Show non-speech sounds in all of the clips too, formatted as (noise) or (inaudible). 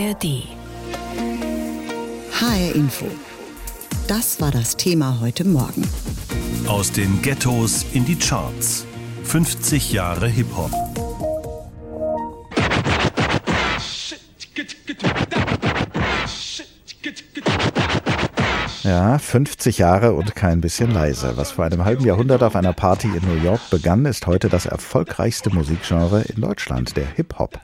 ARD. HR Info. Das war das Thema heute Morgen. Aus den Ghettos in die Charts. 50 Jahre Hip-Hop. Ja, 50 Jahre und kein bisschen leise. Was vor einem halben Jahrhundert auf einer Party in New York begann, ist heute das erfolgreichste Musikgenre in Deutschland, der Hip-Hop.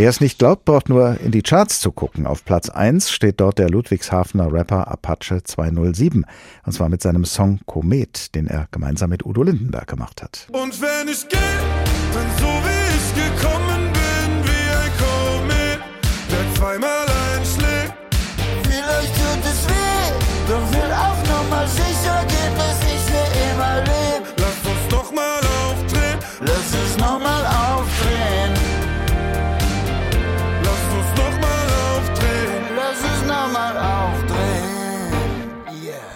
Wer es nicht glaubt, braucht nur in die Charts zu gucken. Auf Platz 1 steht dort der Ludwigshafener Rapper Apache 207. Und zwar mit seinem Song Komet, den er gemeinsam mit Udo Lindenberg gemacht hat. Und wenn ich gehe, dann so wie ich gekommen bin, wie ein Komet, der zweimal einschlägt. Vielleicht tut es weh, doch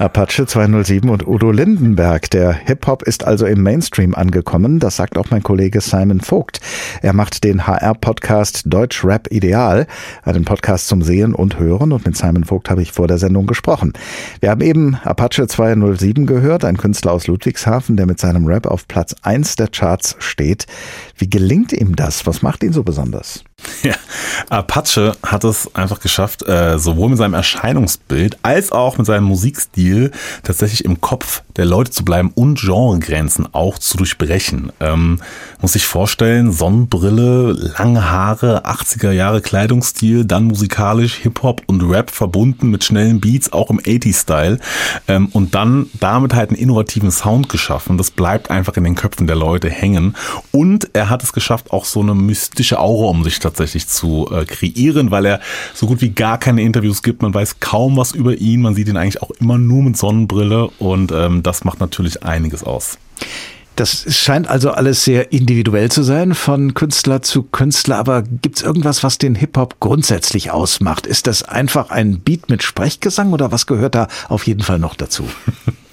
Apache 207 und Udo Lindenberg. Der Hip-Hop ist also im Mainstream angekommen. Das sagt auch mein Kollege Simon Vogt. Er macht den HR-Podcast Deutsch Rap Ideal, einen Podcast zum Sehen und Hören. Und mit Simon Vogt habe ich vor der Sendung gesprochen. Wir haben eben Apache 207 gehört, ein Künstler aus Ludwigshafen, der mit seinem Rap auf Platz 1 der Charts steht. Wie gelingt ihm das? Was macht ihn so besonders? Ja, Apache hat es einfach geschafft, äh, sowohl mit seinem Erscheinungsbild als auch mit seinem Musikstil tatsächlich im Kopf der Leute zu bleiben und Genregrenzen auch zu durchbrechen. Ähm, muss sich vorstellen, Sonnenbrille, lange Haare, 80er Jahre Kleidungsstil, dann musikalisch Hip-Hop und Rap verbunden mit schnellen Beats, auch im 80s-Style ähm, und dann damit halt einen innovativen Sound geschaffen. Das bleibt einfach in den Köpfen der Leute hängen und er hat es geschafft, auch so eine mystische Aura um sich tatsächlich zu äh, kreieren, weil er so gut wie gar keine Interviews gibt. Man weiß kaum was über ihn. Man sieht ihn eigentlich auch immer nur mit Sonnenbrille und ähm, das macht natürlich einiges aus. Das scheint also alles sehr individuell zu sein, von Künstler zu Künstler. Aber gibt es irgendwas, was den Hip-Hop grundsätzlich ausmacht? Ist das einfach ein Beat mit Sprechgesang oder was gehört da auf jeden Fall noch dazu? (laughs)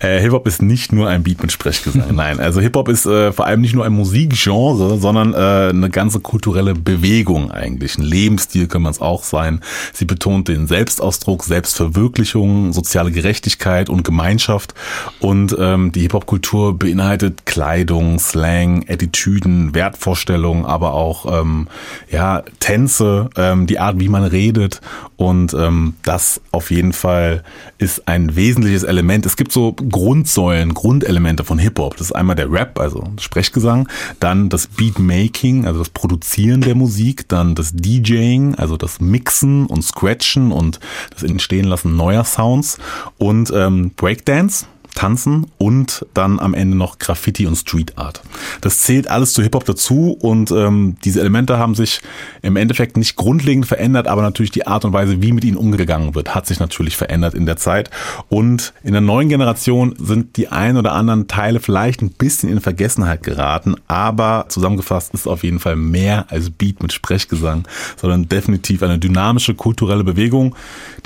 Äh, Hip-Hop ist nicht nur ein Beat mit Sprechgesang. (laughs) Nein, also Hip-Hop ist äh, vor allem nicht nur ein Musikgenre, sondern äh, eine ganze kulturelle Bewegung eigentlich. Ein Lebensstil kann man es auch sein. Sie betont den Selbstausdruck, Selbstverwirklichung, soziale Gerechtigkeit und Gemeinschaft. Und ähm, die Hip-Hop-Kultur beinhaltet Kleidung, Slang, Attitüden, Wertvorstellungen, aber auch ähm, ja Tänze, ähm, die Art, wie man redet. Und ähm, das auf jeden Fall ist ein wesentliches Element. Es gibt so Grundsäulen, Grundelemente von Hip-Hop. Das ist einmal der Rap, also Sprechgesang, dann das Beatmaking, also das Produzieren der Musik, dann das DJing, also das Mixen und Scratchen und das Entstehen lassen neuer Sounds und ähm, Breakdance, Tanzen und dann am Ende noch Graffiti und Street Art. Das zählt alles zu Hip-Hop dazu und ähm, diese Elemente haben sich im Endeffekt nicht grundlegend verändert, aber natürlich die Art und Weise, wie mit ihnen umgegangen wird, hat sich natürlich verändert in der Zeit. Und in der neuen Generation sind die ein oder anderen Teile vielleicht ein bisschen in Vergessenheit geraten, aber zusammengefasst ist auf jeden Fall mehr als Beat mit Sprechgesang, sondern definitiv eine dynamische kulturelle Bewegung,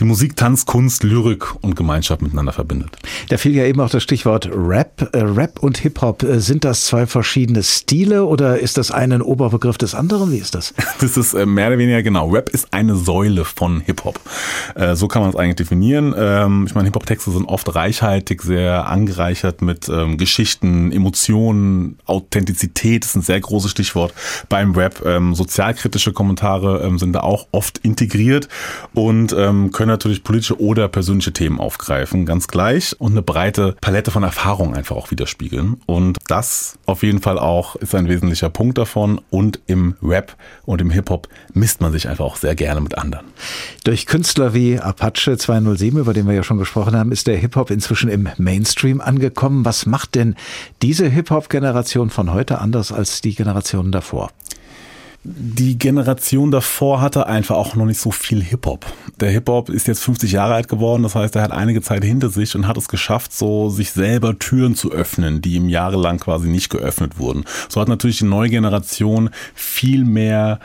die Musik, Tanz, Kunst, Lyrik und Gemeinschaft miteinander verbindet. Da fiel ja eben auch das Stichwort Rap. Äh, Rap und Hip-Hop, äh, sind das zwei verschiedene Stile oder ist das eine ein Oberbegriff des anderen? Wie ist das? (laughs) Das ist äh, mehr oder weniger genau. Rap ist eine Säule von Hip-Hop. So kann man es eigentlich definieren. Ähm, ich meine, Hip-Hop-Texte sind oft reichhaltig, sehr angereichert mit ähm, Geschichten, Emotionen, Authentizität ist ein sehr großes Stichwort beim Rap. Ähm, sozialkritische Kommentare sind da auch oft integriert und können natürlich politische oder persönliche Themen aufgreifen, ganz gleich. Und eine breite Palette von Erfahrungen einfach auch widerspiegeln. Und das auf jeden Fall auch ist ein wesentlicher Punkt davon. Und im Rap und im Hip-Hop misst man sich einfach auch sehr gerne mit anderen. Durch Künstler wie Apache 207, über den wir ja schon gesprochen haben, ist der Hip-Hop inzwischen im Mainstream angekommen. Was macht denn diese Hip-Hop-Generation von heute anders als die Generationen davor? Die Generation davor hatte einfach auch noch nicht so viel Hip-Hop. Der Hip-Hop ist jetzt 50 Jahre alt geworden, das heißt, er hat einige Zeit hinter sich und hat es geschafft, so sich selber Türen zu öffnen, die ihm jahrelang quasi nicht geöffnet wurden. So hat natürlich die neue Generation viel mehr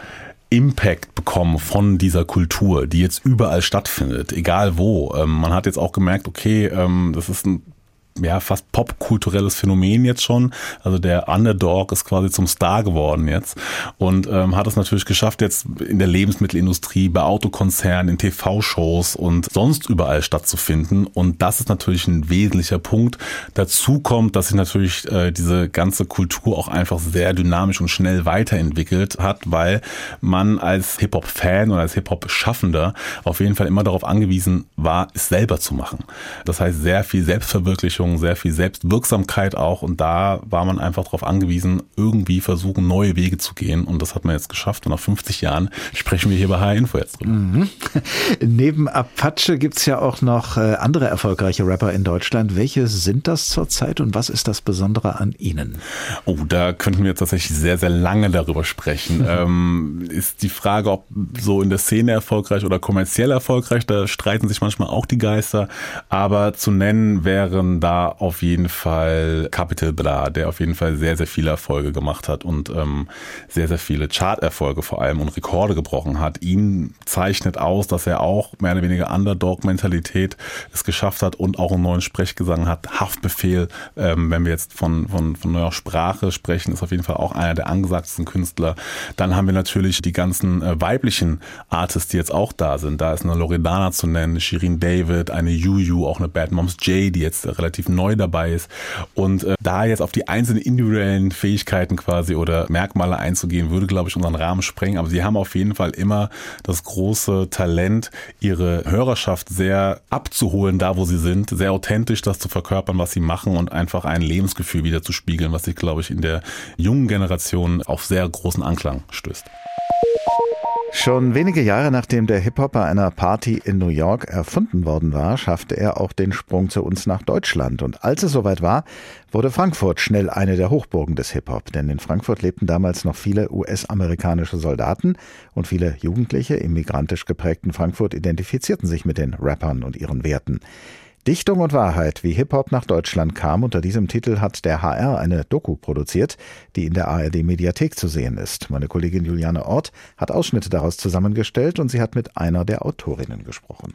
Impact bekommen von dieser Kultur, die jetzt überall stattfindet, egal wo. Ähm, man hat jetzt auch gemerkt, okay, ähm, das ist ein ja, fast popkulturelles Phänomen jetzt schon. Also der Underdog ist quasi zum Star geworden jetzt und ähm, hat es natürlich geschafft, jetzt in der Lebensmittelindustrie, bei Autokonzernen, in TV-Shows und sonst überall stattzufinden. Und das ist natürlich ein wesentlicher Punkt. Dazu kommt, dass sich natürlich äh, diese ganze Kultur auch einfach sehr dynamisch und schnell weiterentwickelt hat, weil man als Hip-Hop-Fan oder als Hip-Hop-Schaffender auf jeden Fall immer darauf angewiesen war, es selber zu machen. Das heißt, sehr viel Selbstverwirklichung, sehr viel Selbstwirksamkeit auch. Und da war man einfach darauf angewiesen, irgendwie versuchen, neue Wege zu gehen. Und das hat man jetzt geschafft. Und nach 50 Jahren sprechen wir hier bei H-Info jetzt drüber. Mhm. (laughs) Neben Apache gibt's ja auch noch äh, andere erfolgreiche Rapper in Deutschland. Welche sind das zurzeit und was ist das Besondere an ihnen? Oh, da könnten wir jetzt tatsächlich sehr, sehr lange darüber sprechen. (laughs) ähm, ist die Frage, ob so in der Szene erfolgreich oder kommerziell erfolgreich, da streiten sich manchmal auch die Geister. Aber zu nennen wären da auf jeden Fall Capital Bra, der auf jeden Fall sehr, sehr viele Erfolge gemacht hat und ähm, sehr, sehr viele Charterfolge vor allem und Rekorde gebrochen hat. Ihn zeichnet aus, dass er auch mehr oder weniger Underdog-Mentalität es geschafft hat und auch einen neuen Sprechgesang hat. Haftbefehl, ähm, wenn wir jetzt von, von, von neuer Sprache sprechen, ist auf jeden Fall auch einer der angesagtesten Künstler. Dann haben wir natürlich die ganzen äh, weiblichen Artists, die jetzt auch da sind. Da ist eine Loredana zu nennen, Shirin David, eine Yuyu, auch eine Bad Moms J, die jetzt äh, relativ neu dabei ist. Und äh, da jetzt auf die einzelnen individuellen Fähigkeiten quasi oder Merkmale einzugehen, würde, glaube ich, unseren Rahmen sprengen. Aber sie haben auf jeden Fall immer das große Talent, ihre Hörerschaft sehr abzuholen, da wo sie sind, sehr authentisch das zu verkörpern, was sie machen und einfach ein Lebensgefühl wieder zu spiegeln, was sich, glaube ich, in der jungen Generation auf sehr großen Anklang stößt. Schon wenige Jahre nachdem der Hip-Hop bei einer Party in New York erfunden worden war, schaffte er auch den Sprung zu uns nach Deutschland. Und als es soweit war, wurde Frankfurt schnell eine der Hochburgen des Hip-Hop. Denn in Frankfurt lebten damals noch viele US-amerikanische Soldaten und viele Jugendliche im migrantisch geprägten Frankfurt identifizierten sich mit den Rappern und ihren Werten. Dichtung und Wahrheit, wie Hip-Hop nach Deutschland kam. Unter diesem Titel hat der HR eine Doku produziert, die in der ARD Mediathek zu sehen ist. Meine Kollegin Juliane Ort hat Ausschnitte daraus zusammengestellt und sie hat mit einer der Autorinnen gesprochen.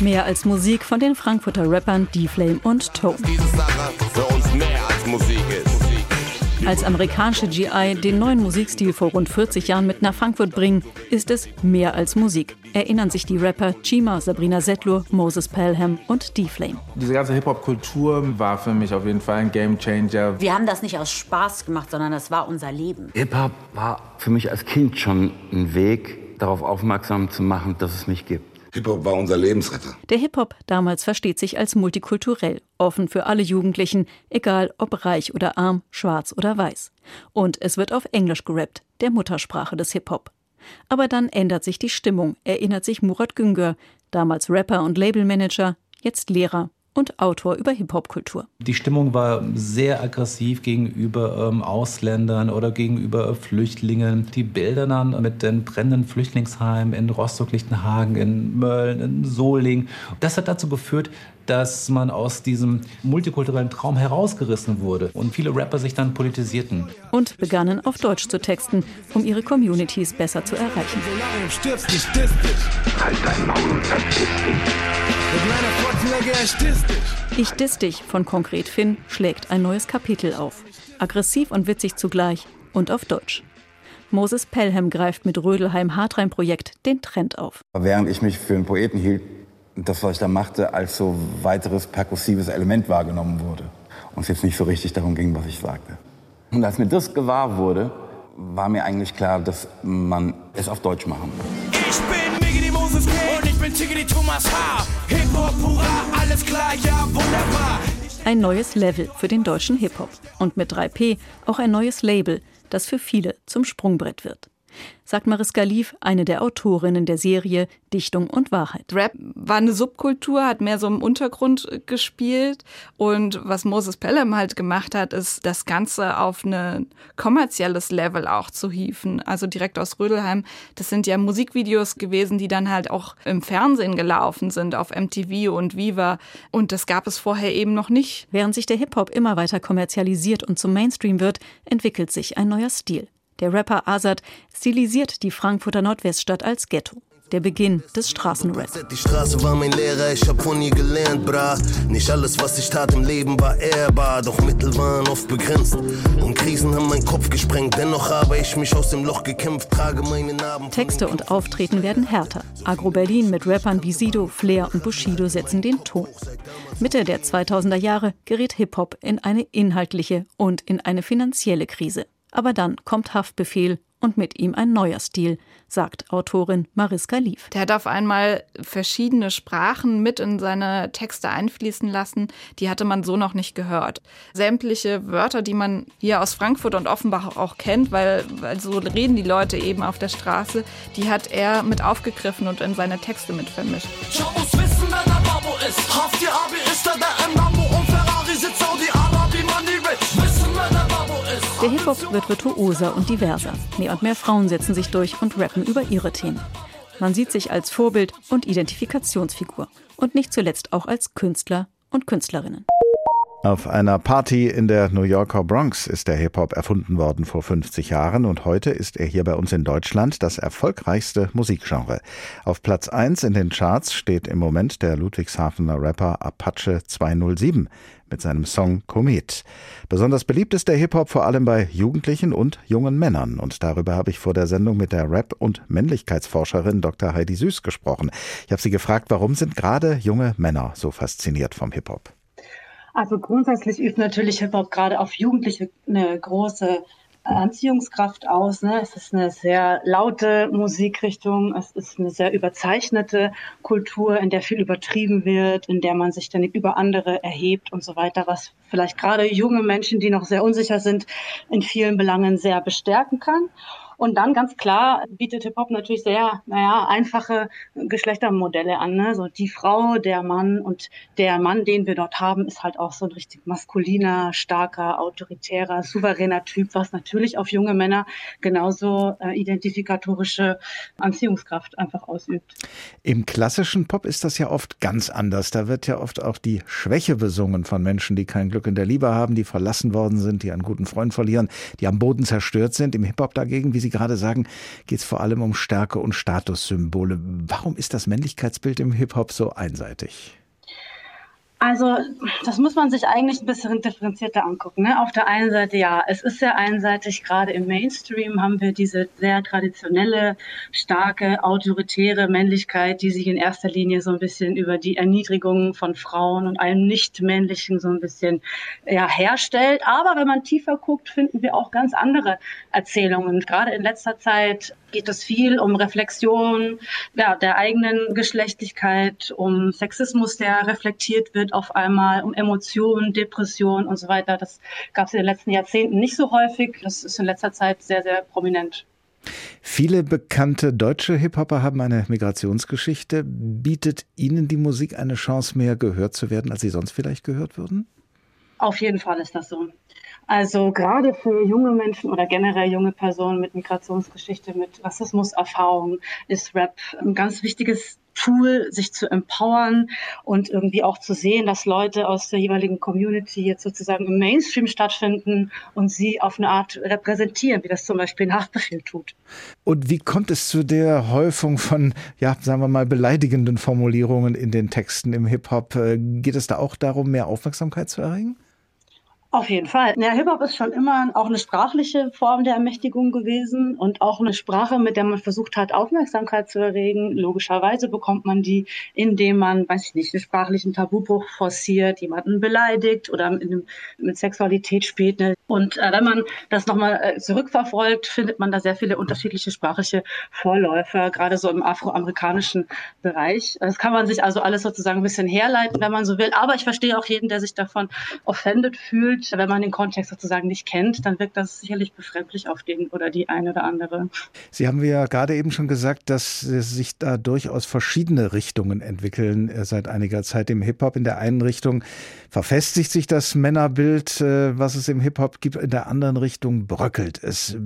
Mehr als Musik von den Frankfurter Rappern D-Flame und Tone. Als amerikanische GI den neuen Musikstil vor rund 40 Jahren mit nach Frankfurt bringen, ist es mehr als Musik. Erinnern sich die Rapper Chima, Sabrina Settler, Moses Pelham und D-Flame. Diese ganze Hip-Hop-Kultur war für mich auf jeden Fall ein Game-Changer. Wir haben das nicht aus Spaß gemacht, sondern das war unser Leben. Hip-Hop war für mich als Kind schon ein Weg, darauf aufmerksam zu machen, dass es mich gibt. Hip-Hop war unser Lebensretter. Der Hip-Hop damals versteht sich als multikulturell, offen für alle Jugendlichen, egal ob reich oder arm, schwarz oder weiß. Und es wird auf Englisch gerappt, der Muttersprache des Hip-Hop. Aber dann ändert sich die Stimmung, erinnert sich Murat Güngör, damals Rapper und Labelmanager, jetzt Lehrer und Autor über Hip-Hop-Kultur. Die Stimmung war sehr aggressiv gegenüber ähm, Ausländern oder gegenüber Flüchtlingen. Die Bilder dann mit den brennenden Flüchtlingsheimen in Rostock-Lichtenhagen, in Mölln, in Solingen. Das hat dazu geführt, dass man aus diesem multikulturellen Traum herausgerissen wurde und viele Rapper sich dann politisierten. Und begannen auf Deutsch zu texten, um ihre Communities besser zu erreichen. Halt dein Maul und verpiss Ich diss dich von Konkret Finn schlägt ein neues Kapitel auf. Aggressiv und witzig zugleich und auf Deutsch. Moses Pelham greift mit Rödelheim Hartrein Projekt den Trend auf. Während ich mich für einen Poeten hielt, das, was ich da machte, als so weiteres perkussives Element wahrgenommen wurde. Und es jetzt nicht so richtig darum ging, was ich sagte. Und als mir das gewahr wurde, war mir eigentlich klar, dass man es auf Deutsch machen muss. Bin Tiggity Thomas H. Hip-Hop, hurra, alles klar, ja, wunderbar. Ein neues Level für den deutschen Hip-Hop. Und mit 3P auch ein neues Label, das für viele zum Sprungbrett wird sagt Mariska Lief, eine der Autorinnen der Serie Dichtung und Wahrheit. Rap war eine Subkultur, hat mehr so im Untergrund gespielt. Und was Moses Pelham halt gemacht hat, ist, das Ganze auf ein kommerzielles Level auch zu hieven. Also direkt aus Rödelheim. Das sind ja Musikvideos gewesen, die dann halt auch im Fernsehen gelaufen sind, auf MTV und Viva. Und das gab es vorher eben noch nicht. Während sich der Hip-Hop immer weiter kommerzialisiert und zum Mainstream wird, entwickelt sich ein neuer Stil. Der Rapper Azad stilisiert die Frankfurter Nordweststadt als Ghetto. der Beginn des Straßenrap. Die Straße war mein Lehrer, ich hab von ihr gelernt, bra. Nicht alles, was ich tat im Leben, war ehrbar, doch Mittel waren oft begrenzt. Und Krisen haben meinen Kopf gesprengt, dennoch habe ich mich aus dem Loch gekämpft, trage meine Narben. Texte und Auftreten werden härter. Agro Berlin mit Rappern wie Sido, Flair und Bushido setzen den Ton. Mitte der 2000er Jahre gerät Hip-Hop in eine inhaltliche und in eine finanzielle Krise. Aber dann kommt Haftbefehl und mit ihm ein neuer Stil, sagt Autorin Mariska Lief. Der hat auf einmal verschiedene Sprachen mit in seine Texte einfließen lassen, die hatte man so noch nicht gehört. Sämtliche Wörter, die man hier aus Frankfurt und Offenbach auch kennt, weil, weil so reden die Leute eben auf der Straße, die hat er mit aufgegriffen und in seine Texte mit vermischt. Schau muss wissen, wer der Babo ist. Hafti Abi ist er, der im Lambo Der Hip-Hop wird virtuoser und diverser. Mehr und mehr Frauen setzen sich durch und rappen über ihre Themen. Man sieht sich als Vorbild und Identifikationsfigur. Und nicht zuletzt auch als Künstler und Künstlerinnen. Auf einer Party in der New Yorker Bronx ist der Hip-Hop erfunden worden vor 50 Jahren und heute ist er hier bei uns in Deutschland das erfolgreichste Musikgenre. Auf Platz 1 in den Charts steht im Moment der Ludwigshafener Rapper Apache 207 mit seinem Song Komet. Besonders beliebt ist der Hip-Hop vor allem bei Jugendlichen und jungen Männern. Und darüber habe ich vor der Sendung mit der Rap- und Männlichkeitsforscherin Dr. Heidi Süß gesprochen. Ich habe sie gefragt, warum sind gerade junge Männer so fasziniert vom Hip-Hop? Also grundsätzlich übt natürlich Hip-Hop gerade auf Jugendliche eine große Anziehungskraft aus. Ne? Es ist eine sehr laute Musikrichtung, es ist eine sehr überzeichnete Kultur, in der viel übertrieben wird, in der man sich dann über andere erhebt und so weiter, was vielleicht gerade junge Menschen, die noch sehr unsicher sind, in vielen Belangen sehr bestärken kann. Und dann ganz klar bietet Hip-Hop natürlich sehr, naja, einfache Geschlechtermodelle an. Ne? So die Frau, der Mann und der Mann, den wir dort haben, ist halt auch so ein richtig maskuliner, starker, autoritärer, souveräner Typ, was natürlich auf junge Männer genauso äh, identifikatorische Anziehungskraft einfach ausübt. Im klassischen Pop ist das ja oft ganz anders. Da wird ja oft auch die Schwäche besungen von Menschen, die kein Glück in der Liebe haben, die verlassen worden sind, die einen guten Freund verlieren, die am Boden zerstört sind. Im Hip-Hop dagegen, wie Sie gerade sagen, geht es vor allem um Stärke und Statussymbole. Warum ist das Männlichkeitsbild im Hip-Hop so einseitig? Also, das muss man sich eigentlich ein bisschen differenzierter angucken. Ne? Auf der einen Seite, ja, es ist sehr einseitig. Gerade im Mainstream haben wir diese sehr traditionelle, starke, autoritäre Männlichkeit, die sich in erster Linie so ein bisschen über die Erniedrigung von Frauen und allem Nicht-Männlichen so ein bisschen ja, herstellt. Aber wenn man tiefer guckt, finden wir auch ganz andere Erzählungen. Gerade in letzter Zeit geht es viel um Reflexion ja, der eigenen Geschlechtlichkeit, um Sexismus, der reflektiert wird auf einmal, um Emotionen, Depressionen und so weiter. Das gab es in den letzten Jahrzehnten nicht so häufig. Das ist in letzter Zeit sehr, sehr prominent. Viele bekannte deutsche Hip-Hopper haben eine Migrationsgeschichte. Bietet Ihnen die Musik eine Chance, mehr gehört zu werden, als Sie sonst vielleicht gehört würden? Auf jeden Fall ist das so. Also gerade für junge Menschen oder generell junge Personen mit Migrationsgeschichte, mit Rassismuserfahrung ist Rap ein ganz wichtiges Tool, sich zu empowern und irgendwie auch zu sehen, dass Leute aus der jeweiligen Community jetzt sozusagen im Mainstream stattfinden und sie auf eine Art repräsentieren, wie das zum Beispiel ein Haftbefehl tut. Und wie kommt es zu der Häufung von, ja, sagen wir mal, beleidigenden Formulierungen in den Texten im Hip-Hop? Äh, geht es da auch darum, mehr Aufmerksamkeit zu erregen? Auf jeden Fall. Ja, Hip-Hop ist schon immer auch eine sprachliche Form der Ermächtigung gewesen und auch eine Sprache, mit der man versucht hat, Aufmerksamkeit zu erregen. Logischerweise bekommt man die, indem man, weiß ich nicht, einen sprachlichen Tabubruch forciert, jemanden beleidigt oder mit, mit Sexualität spielt. Ne? Und äh, wenn man das nochmal äh, zurückverfolgt, findet man da sehr viele unterschiedliche sprachliche Vorläufer, gerade so im afroamerikanischen Bereich. Das kann man sich also alles sozusagen ein bisschen herleiten, wenn man so will. Aber ich verstehe auch jeden, der sich davon offended fühlt wenn man den Kontext sozusagen nicht kennt, dann wirkt das sicherlich befremdlich auf den oder die eine oder andere. Sie haben ja gerade eben schon gesagt, dass sich da durchaus verschiedene Richtungen entwickeln äh, seit einiger Zeit im Hip-Hop. In der einen Richtung verfestigt sich das Männerbild, äh, was es im Hip-Hop gibt, in der anderen Richtung bröckelt es.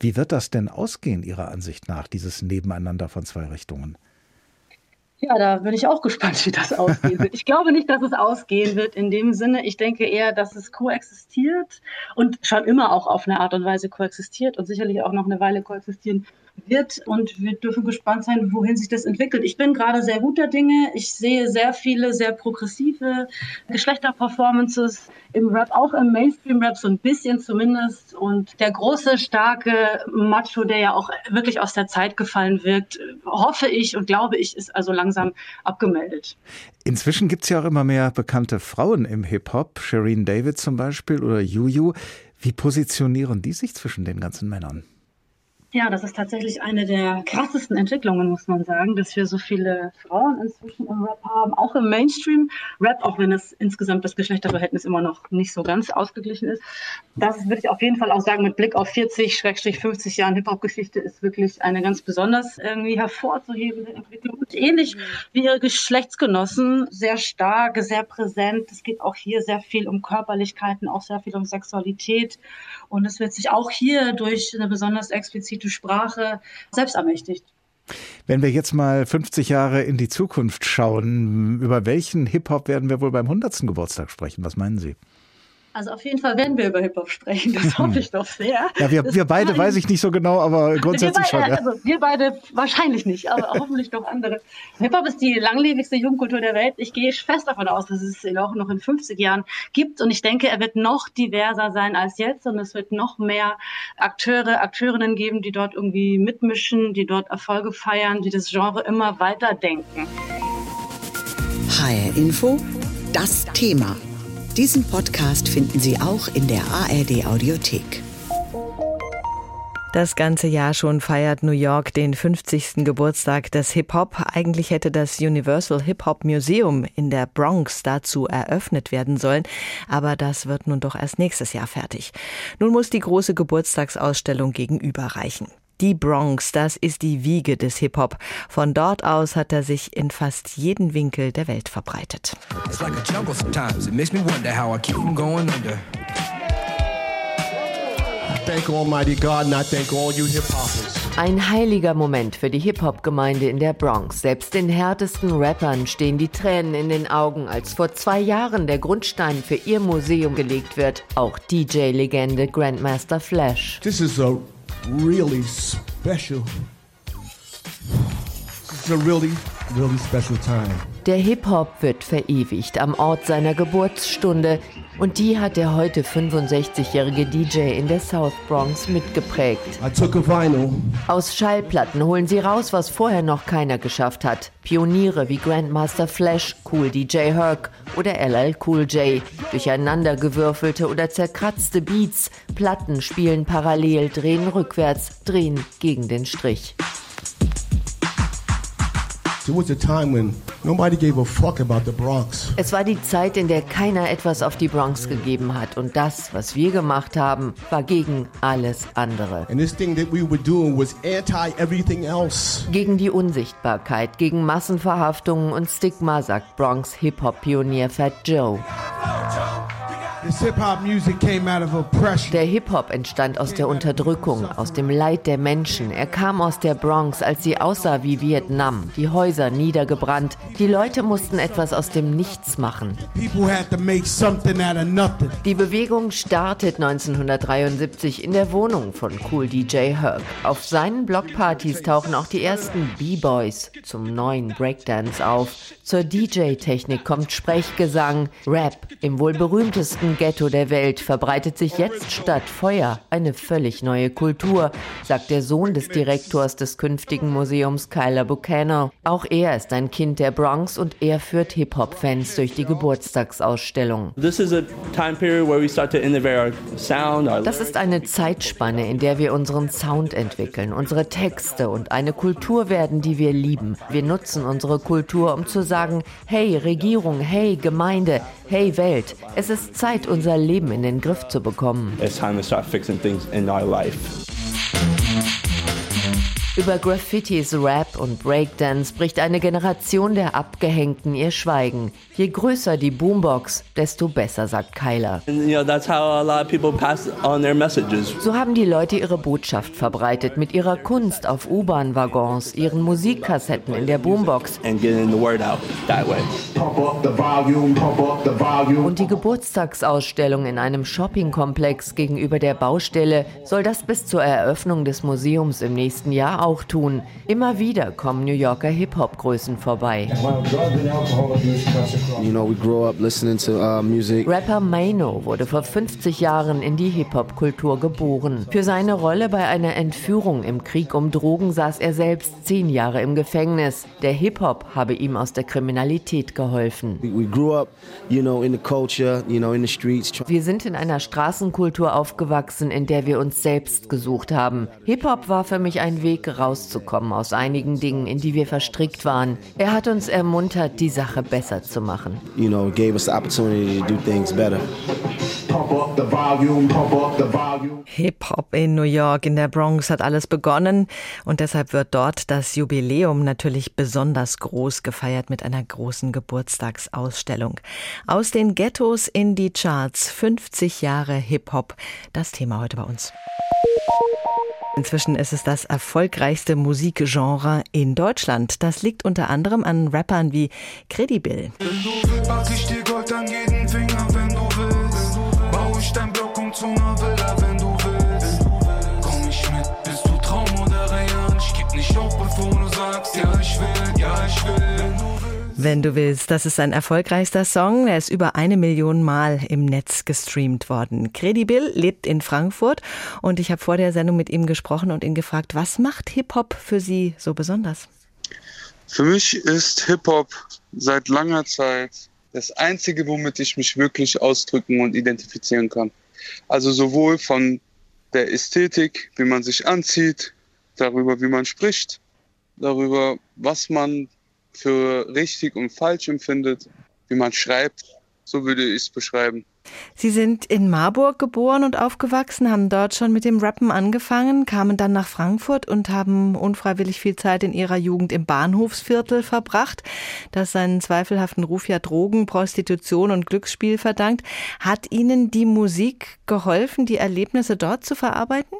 Wie wird das denn ausgehen, Ihrer Ansicht nach, dieses Nebeneinander von zwei Richtungen? Ja, da bin ich auch gespannt, wie das ausgehen wird. Ich glaube nicht, dass es ausgehen wird in dem Sinne. Ich denke eher, dass es koexistiert und schon immer auch auf eine Art und Weise koexistiert und sicherlich auch noch eine Weile koexistieren wird. Und wir dürfen gespannt sein, wohin sich das entwickelt. Ich bin gerade sehr guter Dinge. Ich sehe sehr viele sehr progressive Geschlechterperformances im Rap, auch im Mainstream-Rap so ein bisschen zumindest. Und der große, starke Macho, der ja auch wirklich aus der Zeit gefallen wirkt, hoffe ich und glaube ich, ist also langsam abgemeldet. Inzwischen gibt es ja auch immer mehr bekannte Frauen im Hip-Hop, Shireen David zum Beispiel oder Juju. Wie positionieren die sich zwischen den ganzen Männern? Ja, das ist tatsächlich eine der krassesten Entwicklungen, muss man sagen, dass wir so viele Frauen inzwischen im Rap haben, auch im Mainstream-Rap, auch wenn es insgesamt das Geschlechterverhältnis immer noch nicht so ganz ausgeglichen ist. Das würde ich auf jeden Fall auch sagen, mit Blick auf 40, 50 Jahren Hip-Hop-Geschichte ist wirklich eine ganz besonders irgendwie hervorzuhebende Entwicklung. Und ähnlich wie ihre Geschlechtsgenossen, sehr stark, sehr präsent. Es geht auch hier sehr viel um Körperlichkeiten, auch sehr viel um Sexualität. Und es wird sich auch hier durch eine besonders explizite Sprache selbst ermächtigt. Wenn wir jetzt mal 50 Jahre in die Zukunft schauen, über welchen Hip-Hop werden wir wohl beim 100. Geburtstag sprechen? Was meinen Sie? Also auf jeden Fall werden wir über Hip-Hop sprechen, das hoffe ich doch sehr. (laughs) Ja, wir, wir beide weiß ich nicht so genau, aber grundsätzlich wir beide, schon. Ja. Also wir beide wahrscheinlich nicht, aber hoffentlich doch andere. Hip-Hop ist die langlebigste Jugendkultur der Welt. Ich gehe fest davon aus, dass es ihn auch noch in 50 Jahren gibt und ich denke, er wird noch diverser sein als jetzt und es wird noch mehr Akteure, Akteurinnen geben, die dort irgendwie mitmischen, die dort Erfolge feiern, die das Genre immer weiter denken. HR Info, das Thema. Diesen Podcast finden Sie auch in der ARD Audiothek. Das ganze Jahr schon feiert New York den 50. Geburtstag des Hip-Hop. Eigentlich hätte das Universal Hip-Hop Museum in der Bronx dazu eröffnet werden sollen, aber das wird nun doch erst nächstes Jahr fertig. Nun muss die große Geburtstagsausstellung gegenüberreichen. Die Bronx, das ist die Wiege des Hip-Hop. Von dort aus hat er sich in fast jeden Winkel der Welt verbreitet. It's like a jungle sometimes. It makes me wonder how I keep from going under. I thank Almighty God and I thank all you hip hoppers. Ein heiliger Moment für die Hip-Hop-Gemeinde in der Bronx. Selbst den härtesten Rappern stehen die Tränen in den Augen, als vor zwei Jahren der Grundstein für ihr Museum gelegt wird. Auch DJ-Legende Grandmaster Flash. This is a really special. This is a really, really special time. Der Hip-Hop wird verewigt am Ort seiner Geburtsstunde und die hat der heute 65-jährige DJ in der South Bronx mitgeprägt. Aus Schallplatten holen sie raus, was vorher noch keiner geschafft hat. Pioniere wie Grandmaster Flash, Cool DJ Herc oder LL Cool J. Durcheinandergewürfelte oder zerkratzte Beats. Platten spielen parallel, drehen rückwärts, drehen gegen den Strich. Es war die Zeit, in der keiner etwas auf die Bronx gegeben hat. Und das, was wir gemacht haben, war gegen alles andere. And this thing that we were doing was anti everything else. Gegen die Unsichtbarkeit, gegen Massenverhaftungen und Stigma, sagt Bronx Hip-Hop-Pionier Fat Joe. Der Hip-Hop entstand aus der Unterdrückung, aus dem Leid der Menschen. Er kam aus der Bronx, als sie aussah wie Vietnam. Die Häuser niedergebrannt. Die Leute mussten etwas aus dem Nichts machen. Die Bewegung startet 1973 in der Wohnung von Cool DJ Herc. Auf seinen Blockpartys tauchen auch die ersten B-Boys zum neuen Breakdance auf. Zur DJ-Technik kommt Sprechgesang, Rap. Im wohl berühmtesten Ghetto der Welt verbreitet sich jetzt statt Feuer eine völlig neue Kultur, sagt der Sohn des Direktors des künftigen Museums Kyler Buchanan. Auch er ist ein Kind der Bronx und er führt Hip-Hop-Fans durch die Geburtstagsausstellung. Das ist eine Zeitspanne, in der wir unseren Sound entwickeln, unsere Texte und eine Kultur werden, die wir lieben. Wir nutzen unsere Kultur, um zu sagen, hey Regierung, hey Gemeinde, hey Welt, es ist Zeit, unser Leben in den Griff zu bekommen. It's time to start fixing things in our life. Über Graffitis, Rap und Breakdance bricht eine Generation der Abgehängten ihr Schweigen. Je größer die Boombox, desto besser, sagt Kyler. You know. So haben die Leute ihre Botschaft verbreitet mit ihrer Kunst auf U-Bahn-Waggons, ihren Musikkassetten in der Boombox. And getting the word out that way. Pump up the volume, pump up the volume. Und die Geburtstagsausstellung in einem Shoppingkomplex gegenüber der Baustelle soll das bis zur Eröffnung des Museums im nächsten Jahr auch tun. Immer wieder kommen New Yorker Hip-Hop-Größen vorbei. You know, to uh. Rapper Mano wurde vor 50 Jahren in die Hip-Hop-Kultur geboren. Für seine Rolle bei einer Entführung im Krieg um Drogen saß er selbst zehn Jahre im Gefängnis. Der Hip-Hop habe ihm aus der Kriminalität geholfen. Up, you know, culture, you know. Wir sind in einer Straßenkultur aufgewachsen, in der wir uns selbst gesucht haben. Hip-Hop war für mich ein Weg, rauszukommen aus einigen Dingen, in die wir verstrickt waren. Er hat uns ermuntert, die Sache besser zu machen. You know, it gave us the opportunity to do things better. Hip-Hop in New York, in der Bronx hat alles begonnen und deshalb wird dort das Jubiläum natürlich besonders groß gefeiert mit einer großen Geburtstagsausstellung. Aus den Ghettos in die Charts, 50 Jahre Hip-Hop, das Thema heute bei uns. Inzwischen ist es das erfolgreichste Musikgenre in Deutschland. Das liegt unter anderem an Rappern wie Credibil. Ja ich will, ja ich will. Wenn du willst, das ist sein erfolgreichster Song. Er ist über eine Million Mal im Netz gestreamt worden. Credibil lebt in Frankfurt und ich habe vor der Sendung mit ihm gesprochen und ihn gefragt, was macht Hip-Hop für Sie so besonders? Für mich ist Hip-Hop seit langer Zeit das Einzige, womit ich mich wirklich ausdrücken und identifizieren kann. Also sowohl von der Ästhetik, wie man sich anzieht, darüber, wie man spricht, darüber, was man für richtig und falsch empfindet, wie man schreibt. So würde ich es beschreiben. Sie sind in Marburg geboren und aufgewachsen, haben dort schon mit dem Rappen angefangen, kamen dann nach Frankfurt und haben unfreiwillig viel Zeit in ihrer Jugend im Bahnhofsviertel verbracht, das seinen zweifelhaften Ruf ja Drogen, Prostitution und Glücksspiel verdankt. Hat Ihnen die Musik geholfen, die Erlebnisse dort zu verarbeiten?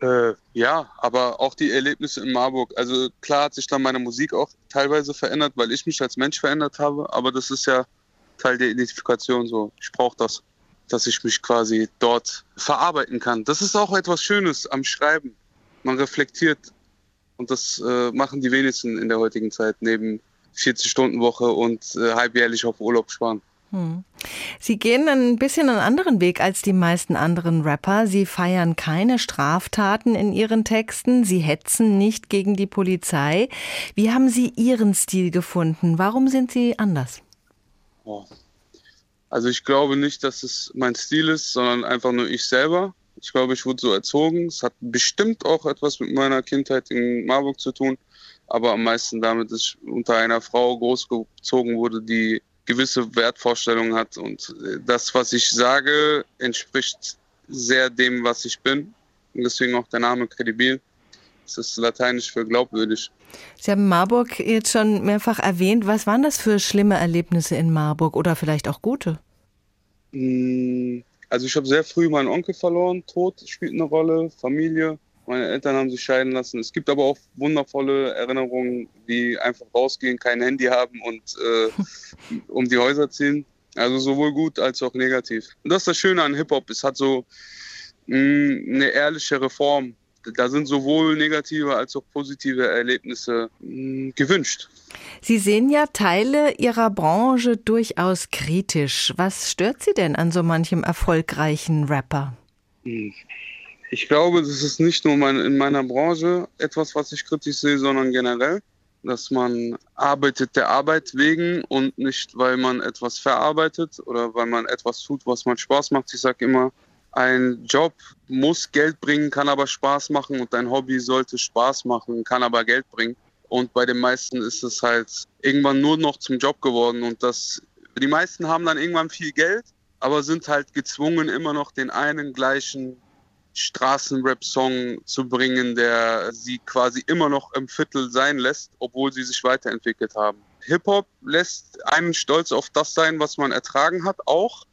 Äh, ja, aber auch die Erlebnisse in Marburg. Also klar hat sich dann meine Musik auch teilweise verändert, weil ich mich als Mensch verändert habe, aber das ist ja Teil der Identifikation so. Ich brauche das, dass ich mich quasi dort verarbeiten kann. Das ist auch etwas Schönes am Schreiben. Man reflektiert und das äh, machen die wenigsten in der heutigen Zeit neben 40-Stunden-Woche und äh, halbjährlich auf Urlaub sparen. Hm. Sie gehen ein bisschen einen anderen Weg als die meisten anderen Rapper. Sie feiern keine Straftaten in ihren Texten. Sie hetzen nicht gegen die Polizei. Wie haben Sie Ihren Stil gefunden? Warum sind Sie anders? Also ich glaube nicht, dass es mein Stil ist, sondern einfach nur ich selber. Ich glaube, ich wurde so erzogen. Es hat bestimmt auch etwas mit meiner Kindheit in Marburg zu tun, aber am meisten damit, dass ich unter einer Frau großgezogen wurde, die gewisse Wertvorstellungen hat. Und das, was ich sage, entspricht sehr dem, was ich bin. Und deswegen auch der Name Credibil. Das ist lateinisch für glaubwürdig. Sie haben Marburg jetzt schon mehrfach erwähnt. Was waren das für schlimme Erlebnisse in Marburg oder vielleicht auch gute? Also ich habe sehr früh meinen Onkel verloren. Tod spielt eine Rolle, Familie. Meine Eltern haben sich scheiden lassen. Es gibt aber auch wundervolle Erinnerungen, die einfach rausgehen, kein Handy haben und äh, um die Häuser ziehen. Also sowohl gut als auch negativ. Und das ist das Schöne an Hip-Hop. Es hat so mh, eine ehrlichere Form. Da sind sowohl negative als auch positive Erlebnisse mh, gewünscht. Sie sehen ja Teile Ihrer Branche durchaus kritisch. Was stört Sie denn an so manchem erfolgreichen Rapper? Ich glaube, das ist nicht nur mein, in meiner Branche etwas, was ich kritisch sehe, sondern generell, dass man arbeitet der Arbeit wegen und nicht, weil man etwas verarbeitet oder weil man etwas tut, was man Spaß macht. Ich sage immer, ein Job muss Geld bringen, kann aber Spaß machen und ein Hobby sollte Spaß machen, kann aber Geld bringen. Und bei den meisten ist es halt irgendwann nur noch zum Job geworden und das, die meisten haben dann irgendwann viel Geld, aber sind halt gezwungen, immer noch den einen gleichen Straßenrap-Song zu bringen, der sie quasi immer noch im Viertel sein lässt, obwohl sie sich weiterentwickelt haben. Hip-Hop lässt einen stolz auf das sein, was man ertragen hat, auch.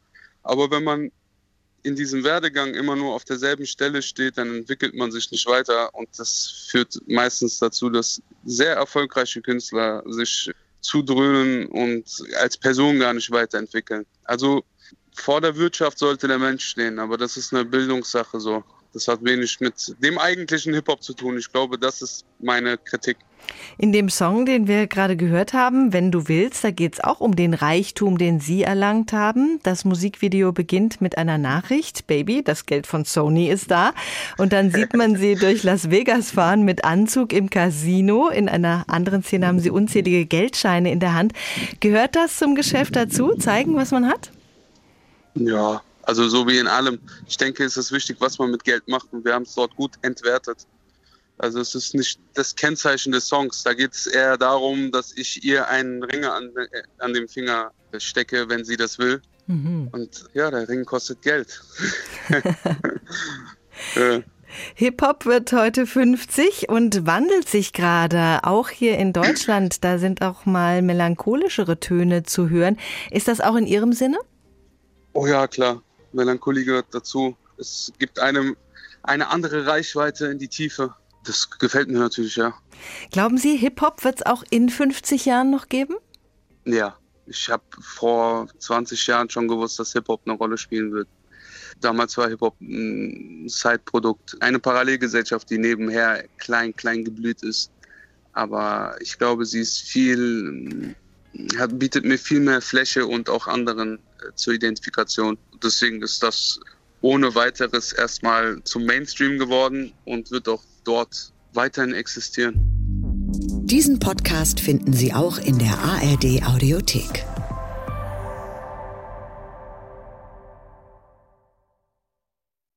Aber wenn man in diesem Werdegang immer nur auf derselben Stelle steht, dann entwickelt man sich nicht weiter. Und das führt meistens dazu, dass sehr erfolgreiche Künstler sich zudröhnen und als Person gar nicht weiterentwickeln. Also vor der Wirtschaft sollte der Mensch stehen, aber das ist eine Bildungssache so. Das hat wenig mit dem eigentlichen Hip-Hop zu tun. Ich glaube, das ist meine Kritik. In dem Song, den wir gerade gehört haben, Wenn du willst, da geht es auch um den Reichtum, den Sie erlangt haben. Das Musikvideo beginnt mit einer Nachricht. Baby, das Geld von Sony ist da. Und dann sieht man Sie (laughs) durch Las Vegas fahren mit Anzug im Casino. In einer anderen Szene haben Sie unzählige Geldscheine in der Hand. Gehört das zum Geschäft dazu? Zeigen, was man hat? Ja, also so wie in allem. Ich denke, es ist wichtig, was man mit Geld macht und wir haben es dort gut entwertet. Also es ist nicht das Kennzeichen des Songs. Da geht es eher darum, dass ich ihr einen Ring an, an dem Finger stecke, wenn sie das will. Mhm. Und ja, der Ring kostet Geld. ja. (laughs) Hip-Hop wird heute 50 und wandelt sich gerade. Auch hier in Deutschland, da sind auch mal melancholischere Töne zu hören. Ist das auch in Ihrem Sinne? Oh ja, klar. Melancholie gehört dazu. Es gibt einem eine andere Reichweite in die Tiefe. Das gefällt mir natürlich, ja. Glauben Sie, Hip-Hop wird es auch in 50 Jahren noch geben? Ja, ich habe vor 20 Jahren schon gewusst, dass Hip-Hop eine Rolle spielen wird. Damals war Hip-Hop ein Side-Produkt, eine Parallelgesellschaft, die nebenher klein, klein geblüht ist. Aber ich glaube, sie ist viel, hat, bietet mir viel mehr Fläche und auch anderen äh, zur Identifikation. Deswegen ist das ohne weiteres erstmal zum Mainstream geworden und wird auch dort weiterhin existieren. Diesen Podcast finden Sie auch in der ARD Audiothek.